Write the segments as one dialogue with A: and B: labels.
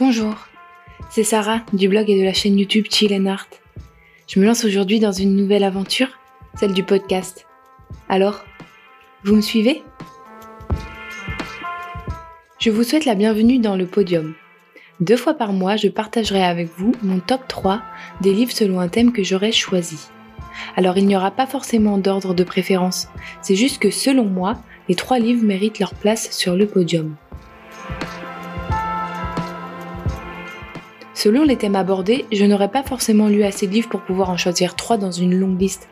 A: Bonjour, c'est Sarah du blog et de la chaîne YouTube Chill and Art. Je me lance aujourd'hui dans une nouvelle aventure, celle du podcast. Alors, vous me suivez? Je vous souhaite la bienvenue dans le podium. Deux fois par mois, je partagerai avec vous mon top 3 des livres selon un thème que j'aurais choisi. Alors il n'y aura pas forcément d'ordre de préférence, c'est juste que selon moi, les trois livres méritent leur place sur le podium. Selon les thèmes abordés, je n'aurais pas forcément lu assez de livres pour pouvoir en choisir trois dans une longue liste,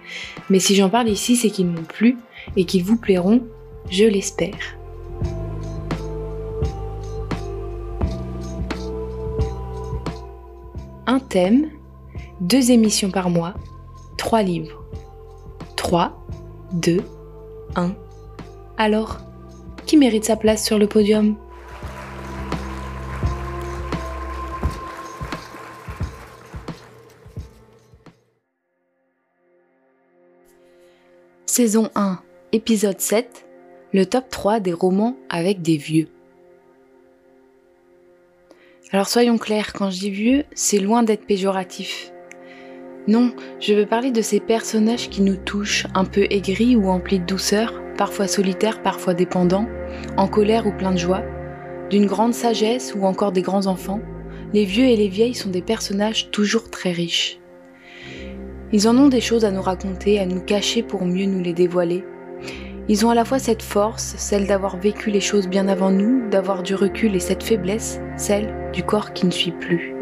A: mais si j'en parle ici, c'est qu'ils m'ont plu et qu'ils vous plairont, je l'espère. Un thème, deux émissions par mois, trois livres. 3, 2, 1. Alors, qui mérite sa place sur le podium? Saison 1, épisode 7, le top 3 des romans avec des vieux. Alors soyons clairs, quand je dis vieux, c'est loin d'être péjoratif. Non, je veux parler de ces personnages qui nous touchent, un peu aigris ou emplis de douceur, parfois solitaires, parfois dépendants, en colère ou plein de joie, d'une grande sagesse ou encore des grands enfants. Les vieux et les vieilles sont des personnages toujours très riches. Ils en ont des choses à nous raconter, à nous cacher pour mieux nous les dévoiler. Ils ont à la fois cette force, celle d'avoir vécu les choses bien avant nous, d'avoir du recul, et cette faiblesse, celle du corps qui ne suit plus.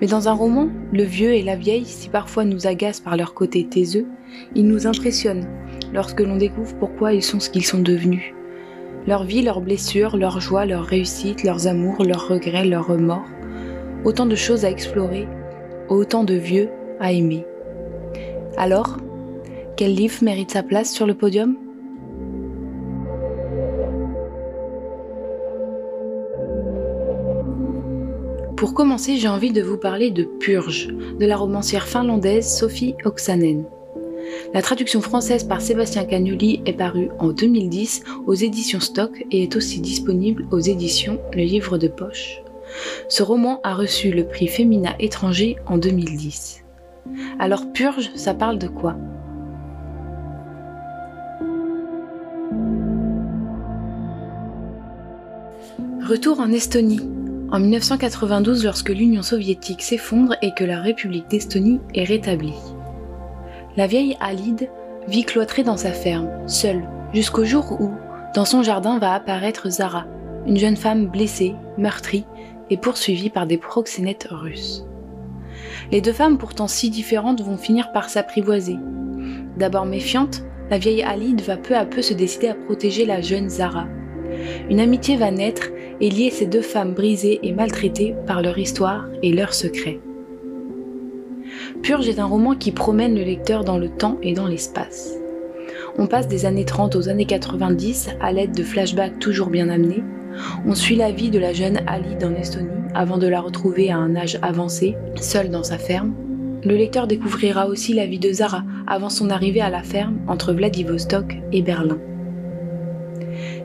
A: Mais dans un roman, le vieux et la vieille, si parfois nous agacent par leur côté taiseux, ils nous impressionnent lorsque l'on découvre pourquoi ils sont ce qu'ils sont devenus. Leur vie, leurs blessures, leurs joies, leurs réussites, leurs amours, leurs regrets, leurs remords. Autant de choses à explorer, autant de vieux à aimer. Alors, quel livre mérite sa place sur le podium? Pour commencer, j'ai envie de vous parler de Purge, de la romancière finlandaise Sophie Oksanen. La traduction française par Sébastien Cagnoli est parue en 2010 aux éditions Stock et est aussi disponible aux éditions Le Livre de Poche. Ce roman a reçu le prix Féminin étranger en 2010. Alors purge, ça parle de quoi? Retour en Estonie. En 1992, lorsque l'Union soviétique s'effondre et que la République d'Estonie est rétablie. La vieille Alide vit cloîtrée dans sa ferme, seule, jusqu'au jour où, dans son jardin, va apparaître Zara, une jeune femme blessée, meurtrie et poursuivie par des proxénètes russes. Les deux femmes pourtant si différentes vont finir par s'apprivoiser. D'abord méfiante, la vieille Alide va peu à peu se décider à protéger la jeune Zara. Une amitié va naître et lier ces deux femmes brisées et maltraitées par leur histoire et leurs secrets. Purge est un roman qui promène le lecteur dans le temps et dans l'espace. On passe des années 30 aux années 90 à l'aide de flashbacks toujours bien amenés. On suit la vie de la jeune Alide en Estonie avant de la retrouver à un âge avancé, seule dans sa ferme. Le lecteur découvrira aussi la vie de Zara avant son arrivée à la ferme entre Vladivostok et Berlin.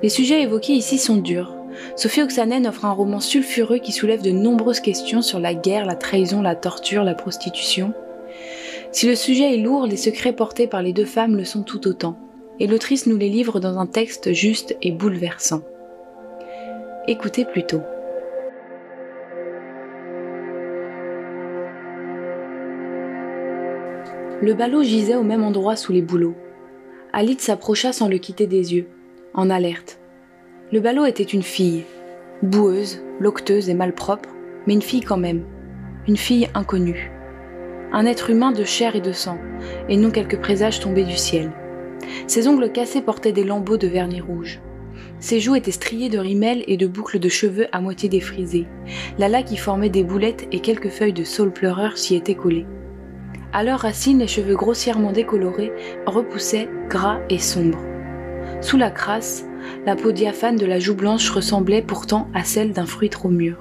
A: Les sujets évoqués ici sont durs. Sophie Oksanen offre un roman sulfureux qui soulève de nombreuses questions sur la guerre, la trahison, la torture, la prostitution. Si le sujet est lourd, les secrets portés par les deux femmes le sont tout autant, et l'autrice nous les livre dans un texte juste et bouleversant. Écoutez plutôt. Le ballot gisait au même endroit sous les bouleaux. Alid s'approcha sans le quitter des yeux, en alerte. Le ballot était une fille, boueuse, locteuse et malpropre, mais une fille quand même, une fille inconnue. Un être humain de chair et de sang, et non quelques présages tombés du ciel. Ses ongles cassés portaient des lambeaux de vernis rouge. Ses joues étaient striées de rimel et de boucles de cheveux à moitié défrisées. La qui formait des boulettes et quelques feuilles de saule pleureur s'y étaient collées. À leurs racines, les cheveux grossièrement décolorés repoussaient gras et sombres. Sous la crasse, la peau diaphane de la joue blanche ressemblait pourtant à celle d'un fruit trop mûr.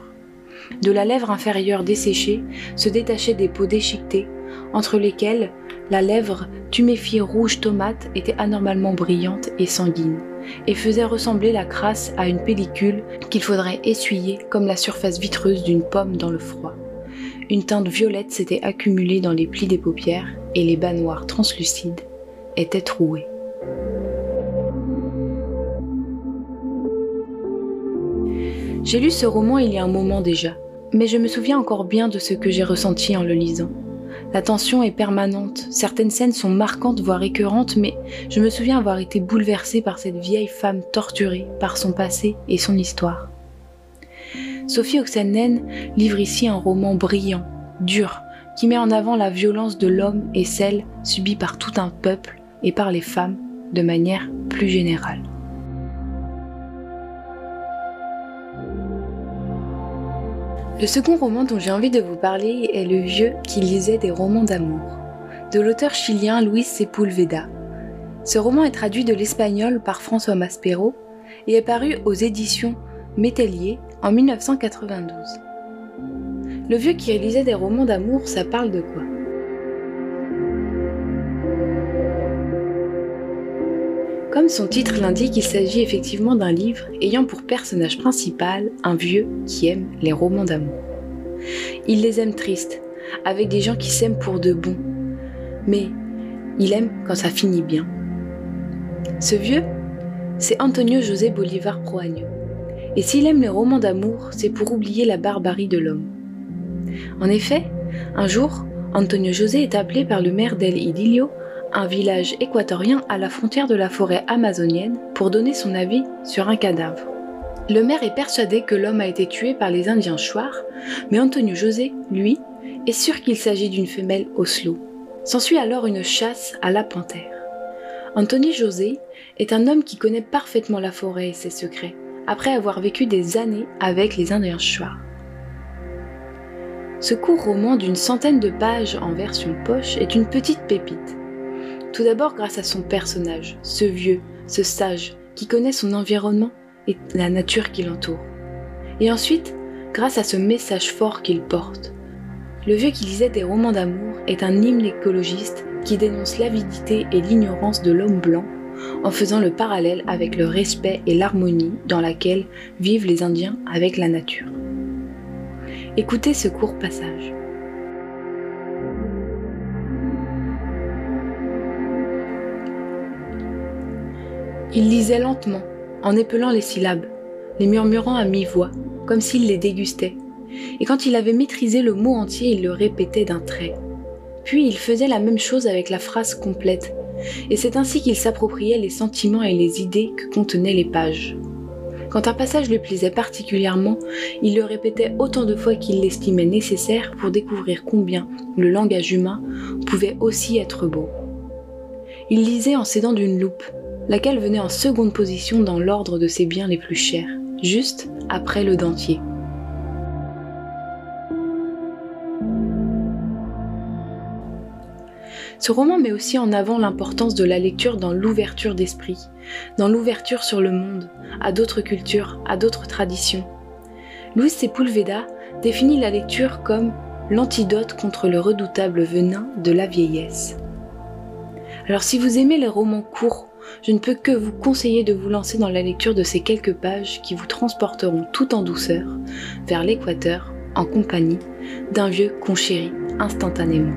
A: De la lèvre inférieure desséchée se détachaient des peaux déchiquetées, entre lesquelles La lèvre, tuméfiée rouge tomate, était anormalement brillante et sanguine, et faisait ressembler la crasse à une pellicule qu'il faudrait essuyer comme la surface vitreuse d'une pomme dans le froid. Une teinte violette s'était accumulée dans les plis des paupières, et les bas noirs translucides étaient troués. J'ai lu ce roman il y a un moment déjà, mais je me souviens encore bien de ce que j'ai ressenti en le lisant. La tension est permanente, certaines scènes sont marquantes voire récurrentes, mais je me souviens avoir été bouleversée par cette vieille femme torturée par son passé et son histoire. Sophie Oxenen livre ici un roman brillant, dur, qui met en avant la violence de l'homme et celle subie par tout un peuple et par les femmes de manière plus générale. Le second roman dont j'ai envie de vous parler est Le vieux qui lisait des romans d'amour, de l'auteur chilien Luis Sepulveda. Ce roman est traduit de l'espagnol par François Maspero et est paru aux éditions Métellier en 1992. Le vieux qui lisait des romans d'amour, ça parle de quoi? Comme son titre l'indique, il s'agit effectivement d'un livre ayant pour personnage principal un vieux qui aime les romans d'amour. Il les aime tristes, avec des gens qui s'aiment pour de bon, mais il aime quand ça finit bien. Ce vieux, c'est Antonio José Bolivar Proaño. Et s'il aime les romans d'amour, c'est pour oublier la barbarie de l'homme. En effet, un jour, Antonio José est appelé par le maire d'El Idilio un village équatorien à la frontière de la forêt amazonienne, pour donner son avis sur un cadavre. Le maire est persuadé que l'homme a été tué par les Indiens Chouars, mais Antonio José, lui, est sûr qu'il s'agit d'une femelle Oslo. S'ensuit alors une chasse à la panthère. Antonio José est un homme qui connaît parfaitement la forêt et ses secrets, après avoir vécu des années avec les Indiens Chouars. Ce court roman d'une centaine de pages en version poche est une petite pépite. Tout d'abord grâce à son personnage, ce vieux, ce sage, qui connaît son environnement et la nature qui l'entoure. Et ensuite, grâce à ce message fort qu'il porte. Le vieux qui lisait des romans d'amour est un hymne écologiste qui dénonce l'avidité et l'ignorance de l'homme blanc en faisant le parallèle avec le respect et l'harmonie dans laquelle vivent les Indiens avec la nature. Écoutez ce court passage. Il lisait lentement, en épelant les syllabes, les murmurant à mi-voix, comme s'il les dégustait. Et quand il avait maîtrisé le mot entier, il le répétait d'un trait. Puis il faisait la même chose avec la phrase complète, et c'est ainsi qu'il s'appropriait les sentiments et les idées que contenaient les pages. Quand un passage lui plaisait particulièrement, il le répétait autant de fois qu'il l'estimait nécessaire pour découvrir combien le langage humain pouvait aussi être beau. Il lisait en s'aidant d'une loupe, laquelle venait en seconde position dans l'ordre de ses biens les plus chers, juste après le dentier. Ce roman met aussi en avant l'importance de la lecture dans l'ouverture d'esprit, dans l'ouverture sur le monde, à d'autres cultures, à d'autres traditions. Louis Sepulveda définit la lecture comme l'antidote contre le redoutable venin de la vieillesse. Alors si vous aimez les romans courts je ne peux que vous conseiller de vous lancer dans la lecture de ces quelques pages qui vous transporteront tout en douceur vers l'équateur en compagnie d'un vieux qu'on chérit instantanément.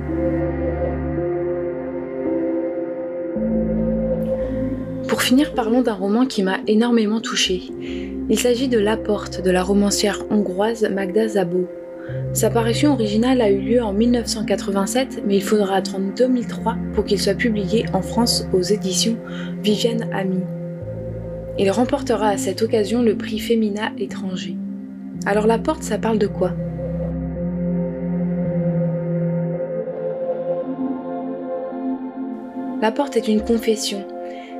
A: Pour finir, parlons d'un roman qui m'a énormément touchée. Il s'agit de La Porte de la romancière hongroise Magda Zabo. Sa parution originale a eu lieu en 1987, mais il faudra attendre 2003 pour qu'il soit publié en France aux éditions Viviane Ami. Il remportera à cette occasion le prix Femina étranger. Alors la porte, ça parle de quoi? La porte est une confession,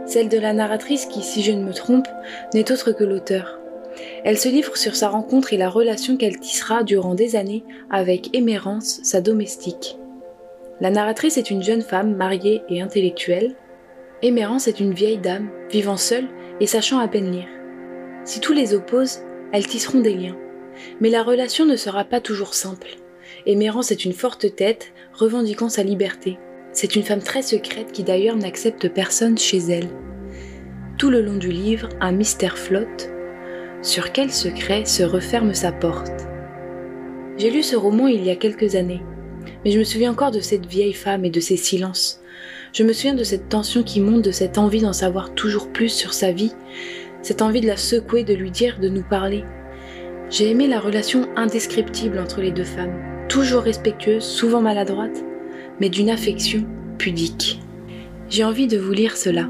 A: celle de la narratrice qui, si je ne me trompe, n'est autre que l'auteur. Elle se livre sur sa rencontre et la relation qu'elle tissera durant des années avec Émérance, sa domestique. La narratrice est une jeune femme mariée et intellectuelle. Émérance est une vieille dame, vivant seule et sachant à peine lire. Si tous les opposent, elles tisseront des liens. Mais la relation ne sera pas toujours simple. Émérance est une forte tête, revendiquant sa liberté. c'est une femme très secrète qui d'ailleurs n'accepte personne chez elle. Tout le long du livre, un mystère flotte. Sur quel secret se referme sa porte? J'ai lu ce roman il y a quelques années, mais je me souviens encore de cette vieille femme et de ses silences. Je me souviens de cette tension qui monte, de cette envie d'en savoir toujours plus sur sa vie, cette envie de la secouer, de lui dire, de nous parler. J'ai aimé la relation indescriptible entre les deux femmes, toujours respectueuse, souvent maladroite, mais d'une affection pudique. J'ai envie de vous lire cela.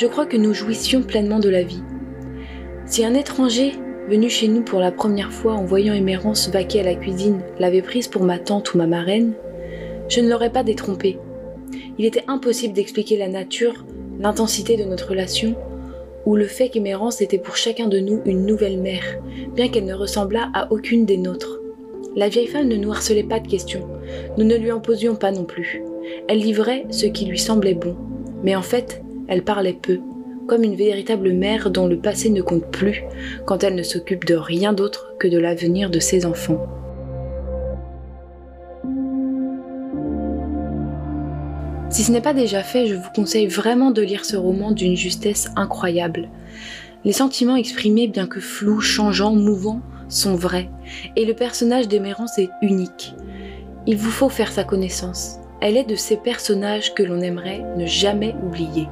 A: Je crois que nous jouissions pleinement de la vie. Si un étranger venu chez nous pour la première fois en voyant Émérance vaquer à la cuisine l'avait prise pour ma tante ou ma marraine, je ne l'aurais pas détrompée. Il était impossible d'expliquer la nature, l'intensité de notre relation, ou le fait qu'Émérance était pour chacun de nous une nouvelle mère, bien qu'elle ne ressemblât à aucune des nôtres. La vieille femme ne nous harcelait pas de questions, nous ne lui en posions pas non plus. Elle livrait ce qui lui semblait bon, mais en fait, elle parlait peu, comme une véritable mère dont le passé ne compte plus quand elle ne s'occupe de rien d'autre que de l'avenir de ses enfants. Si ce n'est pas déjà fait, je vous conseille vraiment de lire ce roman d'une justesse incroyable. Les sentiments exprimés, bien que flous, changeants, mouvants, sont vrais, et le personnage d'Emérance est unique. Il vous faut faire sa connaissance. Elle est de ces personnages que l'on aimerait ne jamais oublier.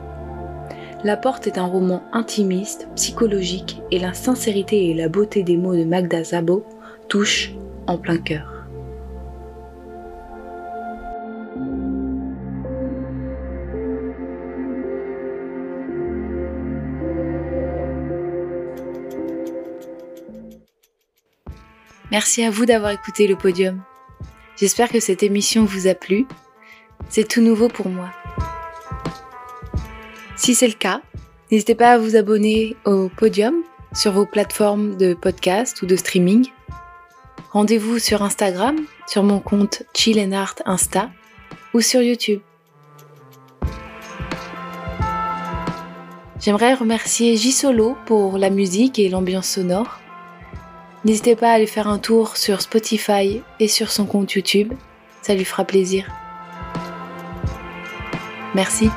A: La Porte est un roman intimiste, psychologique, et la sincérité et la beauté des mots de Magda Zabo touchent en plein cœur. Merci à vous d'avoir écouté le podium. J'espère que cette émission vous a plu. C'est tout nouveau pour moi. Si c'est le cas, n'hésitez pas à vous abonner au podium sur vos plateformes de podcast ou de streaming. Rendez-vous sur Instagram, sur mon compte Chill Art Insta ou sur YouTube. J'aimerais remercier J Solo pour la musique et l'ambiance sonore. N'hésitez pas à aller faire un tour sur Spotify et sur son compte YouTube, ça lui fera plaisir. Merci.